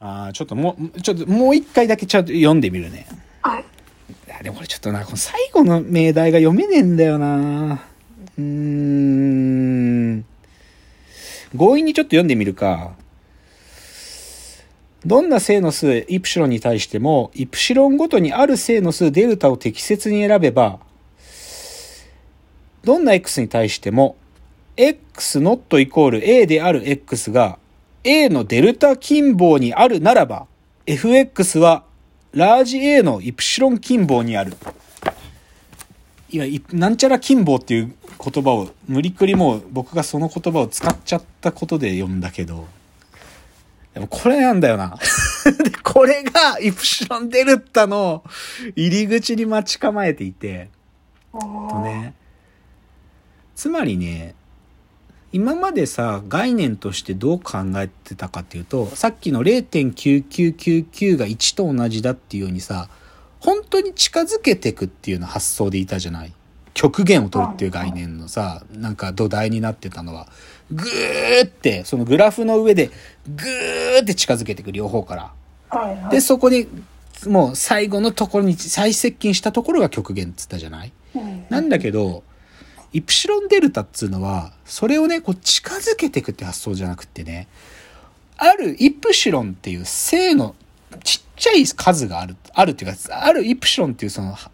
ああ、ちょっともう、ちょっともう一回だけちゃんと読んでみるね。はい。でもこれちょっとな、この最後の命題が読めねえんだよな。うーん。強引にちょっと読んでみるか。どんな正の数イプシロンに対しても、イプシロンごとにある正の数デルタを適切に選べば、どんな x に対しても、x ノットイコール a である x が a のデルタ近傍にあるならば、fx はラージ A のイプシロン近傍にある。今、なんちゃら近傍っていう言葉を、無理くりもう僕がその言葉を使っちゃったことで読んだけど、でもこれなんだよな。で、これがイプシロンデルタの入り口に待ち構えていて、とね、つまりね、今までさ、概念としてどう考えてたかっていうと、さっきの0.9999が1と同じだっていうようにさ、本当に近づけてくっていうような発想でいたじゃない？極限を取るっていう概念のさ、なんか土台になってたのは、ぐーって、そのグラフの上で、ぐーって近づけていく両方から。で、そこに、もう最後のところに最接近したところが極限っつったじゃない？うん。なんだけど、イプシロンデルタっつうのは、それをね、こう近づけていくって発想じゃなくってね、あるイプシロンっていう正のちっちゃい数がある、あるっていうか、あるイプシロンっていうその、は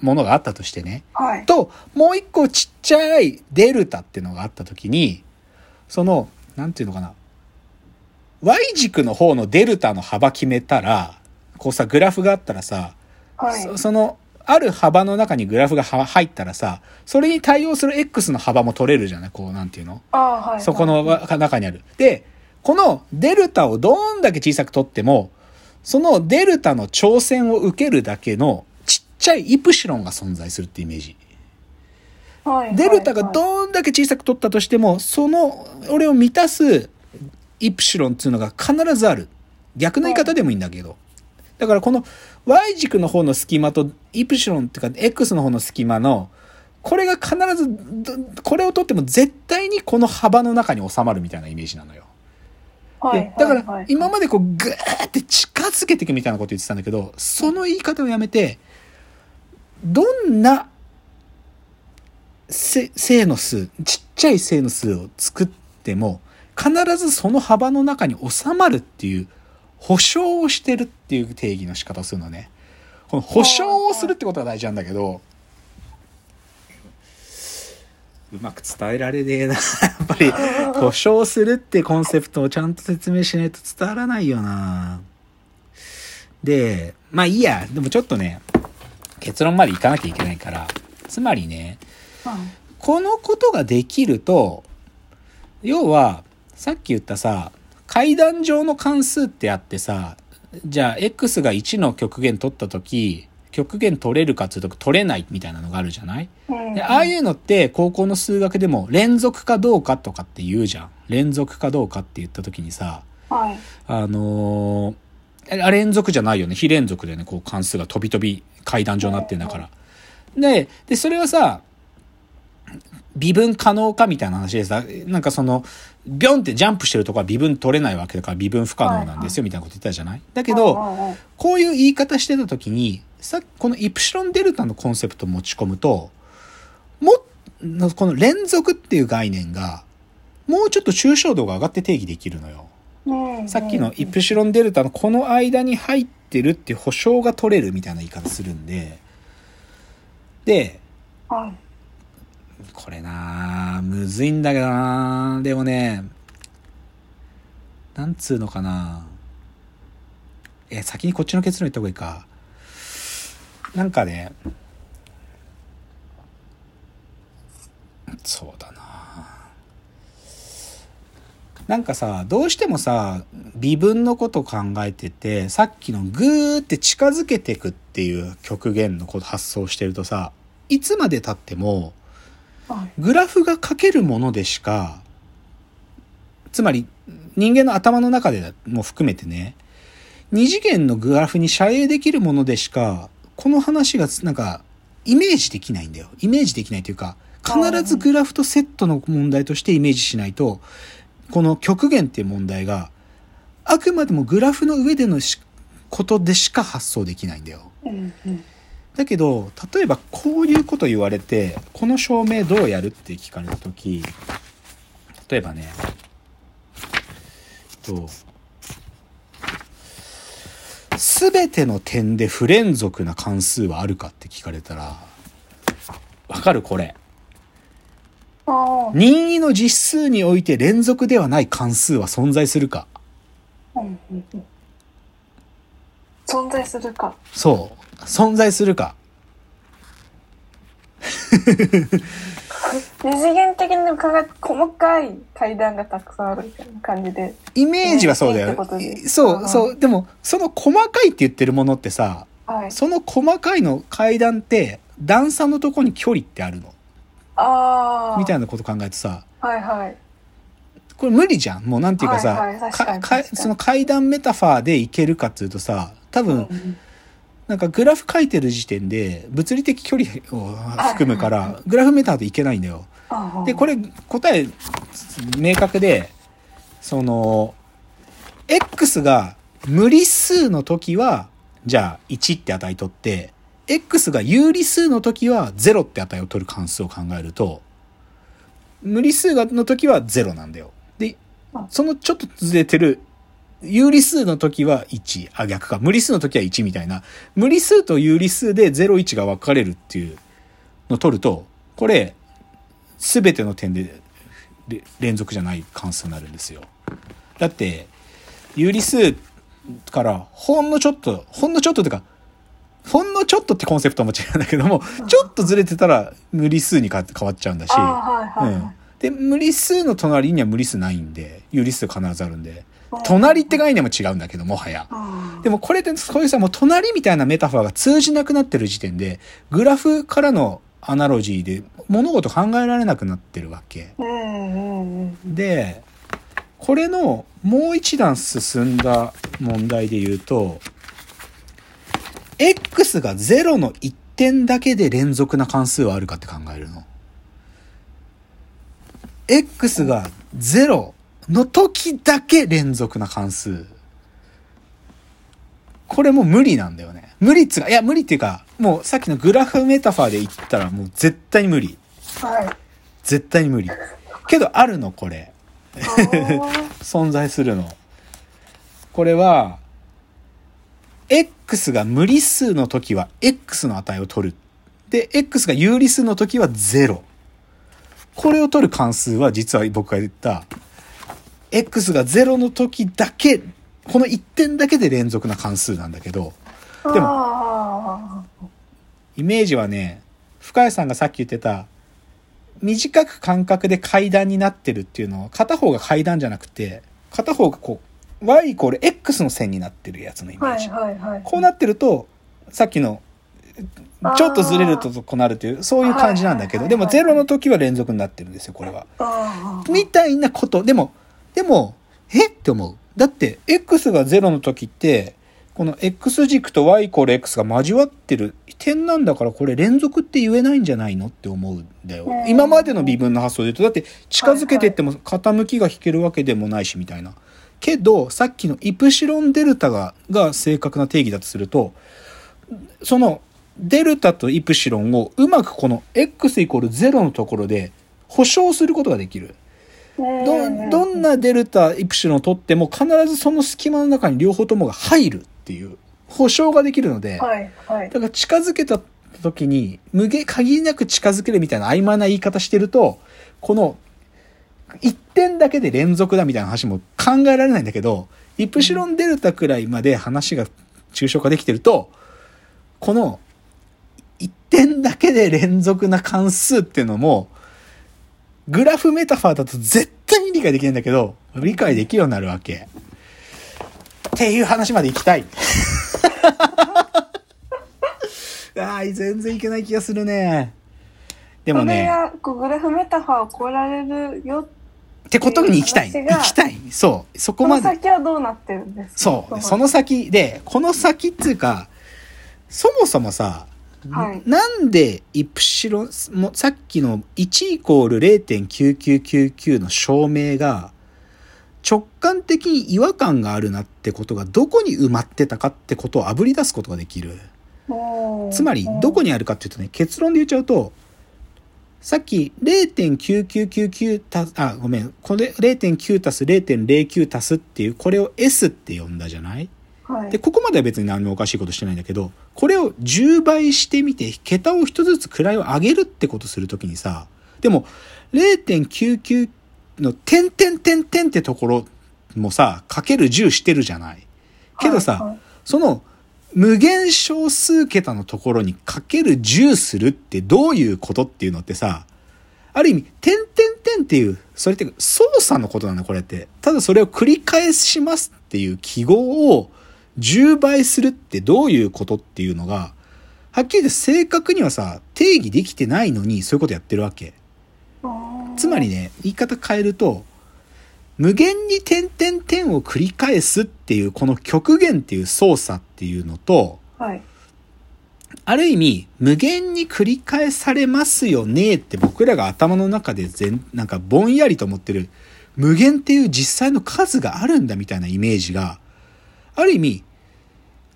ものがあったとしてね、はい。と、もう一個ちっちゃいデルタっていうのがあったときに、その、なんていうのかな。Y 軸の方のデルタの幅決めたら、こうさ、グラフがあったらさ、はい。そその、ある幅の中にグラフがは入ったらさ、それに対応する X の幅も取れるじゃない？こう、なんていうの？はい。そこのわ中にある。で、このデルタをどんだけ小さく取っても、そのデルタの挑戦を受けるだけのちっちゃいイプシロンが存在するってイメージ。はい、デルタがはいどんだけ小さく取ったとしても、その、俺を満たすイプシロンっていうのが必ずある。逆の言い方でもいいんだけど。だからこの Y 軸の方の隙間とイプシロンっていうか X の方の隙間の、これが必ず、どこれを取っても絶対にこの幅の中に収まるみたいなイメージなのよ。はいでだから今までこうグーって近づけていくみたいなこと言ってたんだけど、その言い方をやめて、どんなせ正の数、ちっちゃい正の数を作っても、必ずその幅の中に収まるっていう保証をしてるっていう定義の仕方をするのね。この保証をするってことが大事なんだけど、うまく伝えられねえな。やっぱり、保証するってコンセプトをちゃんと説明しないと伝わらないよな。で、まあいいや。でもちょっとね、結論までいかなきゃいけないから。つまりね、はいこのことができると、要は、さっき言ったさ、階段上の関数ってあってさ、じゃあ x が1の極限取った時、極限取れるかっていうと取れないみたいなのがあるじゃない？うんでああいうのって高校の数学でも連続かどうかとかって言うじゃん。連続かどうかって言った時にさ、はい。あのーあ連続じゃないよね。非連続でね、こう関数が飛び飛び階段状になってんだから。で、で、それはさ、微分可能かみたいな話でさ、なんかその、ビョンってジャンプしてるとこは微分取れないわけだから微分不可能なんですよみたいなこと言ってたじゃない？だけど、こういう言い方してた時に、さこのイプシロンデルタのコンセプトを持ち込むと、ものこの連続っていう概念が、もうちょっと抽象度が上がって定義できるのよ。うんさっきのイプシロンデルタのこの間に入ってるっていう保証が取れるみたいな言い方するんで、で、はい。これなむずいんだけどなでもね、なんつうのかな。え、先にこっちの結論言った方がいいか。なんかね、そうだななんかさ、どうしてもさ、微分のこと考えてて、さっきのグーって近づけてくっていう極限のこと発想してるとさ、いつまで経っても、グラフが書けるものでしか、つまり人間の頭の中でも含めてね、二次元のグラフに遮影できるものでしか、この話がなんかイメージできないんだよ。イメージできないというか、必ずグラフとセットの問題としてイメージしないと、この極限っていう問題があくまでもグラフの上でのことでしか発想できないんだよ。うんうんだけど、例えばこういうこと言われて、この証明どうやるって聞かれたとき、例えばね、と、すべての点で不連続な関数はあるかって聞かれたら、わかるこれ。任意の実数において連続ではない関数は存在するか存在するかそう。存在するか。二次元的にかが細かい階段がたくさんあるみたいな感じで。イメージはそうだよ。そう、そう。でも、その細かいって言ってるものってさ、はい。その細かいの階段って、段差のとこに距離ってあるの。ああみたいなこと考えてさ、はいはい。これ無理じゃん。もうなんていうかさ、はいはい確かかその階段メタファーでいけるかっていうとさ、多分、うんなんかグラフ書いてる時点で物理的距離を含むから、グラフメタファーでいけないんだよ。で、これ答え明確で、その、x が無理数の時は、じゃあ1って値取って、x が有理数の時は0って値を取る関数を考えると、無理数がの時は0なんだよ。でうん、そのちょっとずれてる、有理数の時は1、あ、逆か。無理数の時は1みたいな。無理数と有理数で0、1が分かれるっていうのを取ると、これ、すべての点でれ連続じゃない関数になるんですよ。だって、有理数からほんのちょっと、ほんのちょっとっていうか、ほんのちょっとってコンセプトはもちろんだけども、ちょっとずれてたら無理数にか変わっちゃうんだし、うんはい。で、無理数の隣には無理数ないんで、有理数必ずあるんで、隣って概念も違うんだけど、もはや。あでもこれって、そういうさ、もう隣みたいなメタファーが通じなくなってる時点で、グラフからのアナロジーで物事考えられなくなってるわけ。で、これのもう一段進んだ問題で言うと、x が0の1点だけで連続な関数はあるかって考えるの。x が0の時だけ連続な関数。これもう無理なんだよね。無理っつうか、いや無理っていうか、もうさっきのグラフメタファーで言ったらもう絶対に無理。はい絶対に無理。けどあるの、これ。存在するの。これは、x が無理数の時は x の値を取る。で、x が有理数の時は0。これを取る関数は実は僕が言った、x が0の時だけ、この1点だけで連続な関数なんだけど、でもあイメージはね、深谷さんがさっき言ってた、短く間隔で階段になってるっていうのは、片方が階段じゃなくて、片方がこう、y イコール x の線になってるやつのイメーはい。はいはいこうなってると、さっきの、ちょっとずれるとこうなるという、そういう感じなんだけど、でもはいはいはい0の時は連続になってるんですよ、これは。みたいなこと。でも、でも、え？って思う。だって、x が0の時って、この x 軸と y イコール x が交わってる点なんだからこれ連続って言えないんじゃないのって思うんだよう。ん今までの微分の発想で言うと、だって近づけてっても傾きが引けるわけでもないしみたいな。けど、さっきのイプシロンデルタが、が正確な定義だとすると、そのデルタとイプシロンをうまくこの x イコール0のところで保証することができる。ど、どんなデルタ、イプシロンを取っても必ずその隙間の中に両方ともが入るっていう保証ができるので、はいはい。だから近づけた時に無限、限りなく近づけるみたいな曖昧な言い方してると、この一点だけで連続だみたいな話も考えられないんだけど、イプシロンデルタくらいまで話が抽象化できてると、この一点だけで連続な関数っていうのも、グラフメタファーだと絶対に理解できないんだけど、理解できるようになるわけ。っていう話まで行きたい。ああ、全然いけない気がするね。でもね、がグラフメタファーを超えられるよってことに行きたい。行きたい。そう。そこまで。先はどうなってるんですか？そう。その先で、この先っていうか、そもそもさ、はいなんでイプシロン、もさっきの1イコール0.9999の証明が、直感的に違和感があるなってことがどこに埋まってたかってことをあぶり出すことができる。つまり、どこにあるかっていうとね、結論で言っちゃうと、さっき0.9999たあ、ごめん。これ0.9たす0.09たすっていう、これを S って呼んだじゃない？はい。で、ここまでは別に何もおかしいことしてないんだけど、これを10倍してみて、桁を一つずつ位を上げるってことするときにさ、でも、0.99の点点点点ってところもさ、かける10してるじゃない。けどさ、はいはいその、無限小数桁のところにかける10するってどういうことっていうのってさ、ある意味、点々点っていう、それって操作のことなんだ、これって。ただそれを繰り返しますっていう記号を10倍するってどういうことっていうのが、はっきり言って正確にはさ、定義できてないのにそういうことやってるわけ。つまりね、言い方変えると、無限に点々点を繰り返すっていう、この極限っていう操作っていうのと、はい。ある意味、無限に繰り返されますよねって僕らが頭の中で全、なんかぼんやりと思ってる、無限っていう実際の数があるんだみたいなイメージが、ある意味、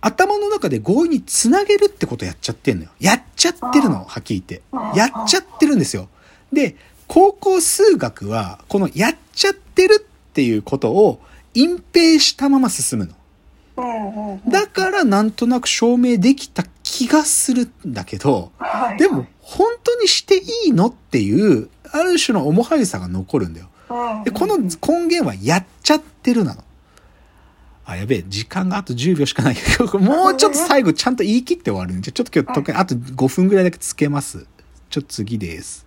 頭の中で合意につなげるってことやっちゃってんのよ。やっちゃってるの、はっきり言って。やっちゃってるんですよ。で、高校数学は、このやっちゃってるっていうことを隠蔽したまま進むの。だからなんとなく証明できた気がするんだけど、はい、でも本当にしていいのっていう、ある種の重はゆさが残るんだよ。うん、で、この根源はやっちゃってるなの。あ、やべえ、時間があと10秒しかない もうちょっと最後ちゃんと言い切って終わるんで、ちょっと今日特にあと5分ぐらいだけつけます。ちょっと次です。